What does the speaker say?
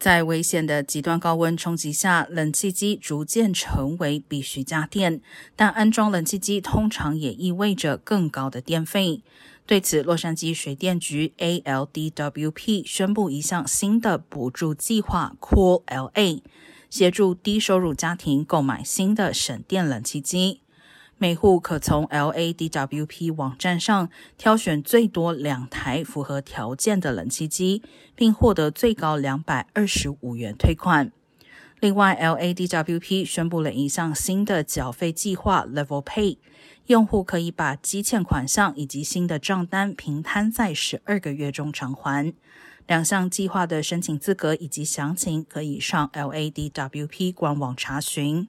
在危险的极端高温冲击下，冷气机逐渐成为必需家电。但安装冷气机通常也意味着更高的电费。对此，洛杉矶水电局 （ALDWP） 宣布一项新的补助计划 “Cool LA”，协助低收入家庭购买新的省电冷气机。每户可从 LADWP 网站上挑选最多两台符合条件的冷气机，并获得最高两百二十五元退款。另外，LADWP 宣布了一项新的缴费计划 Level Pay，用户可以把积欠款项以及新的账单平摊在十二个月中偿还。两项计划的申请资格以及详情可以上 LADWP 官网查询。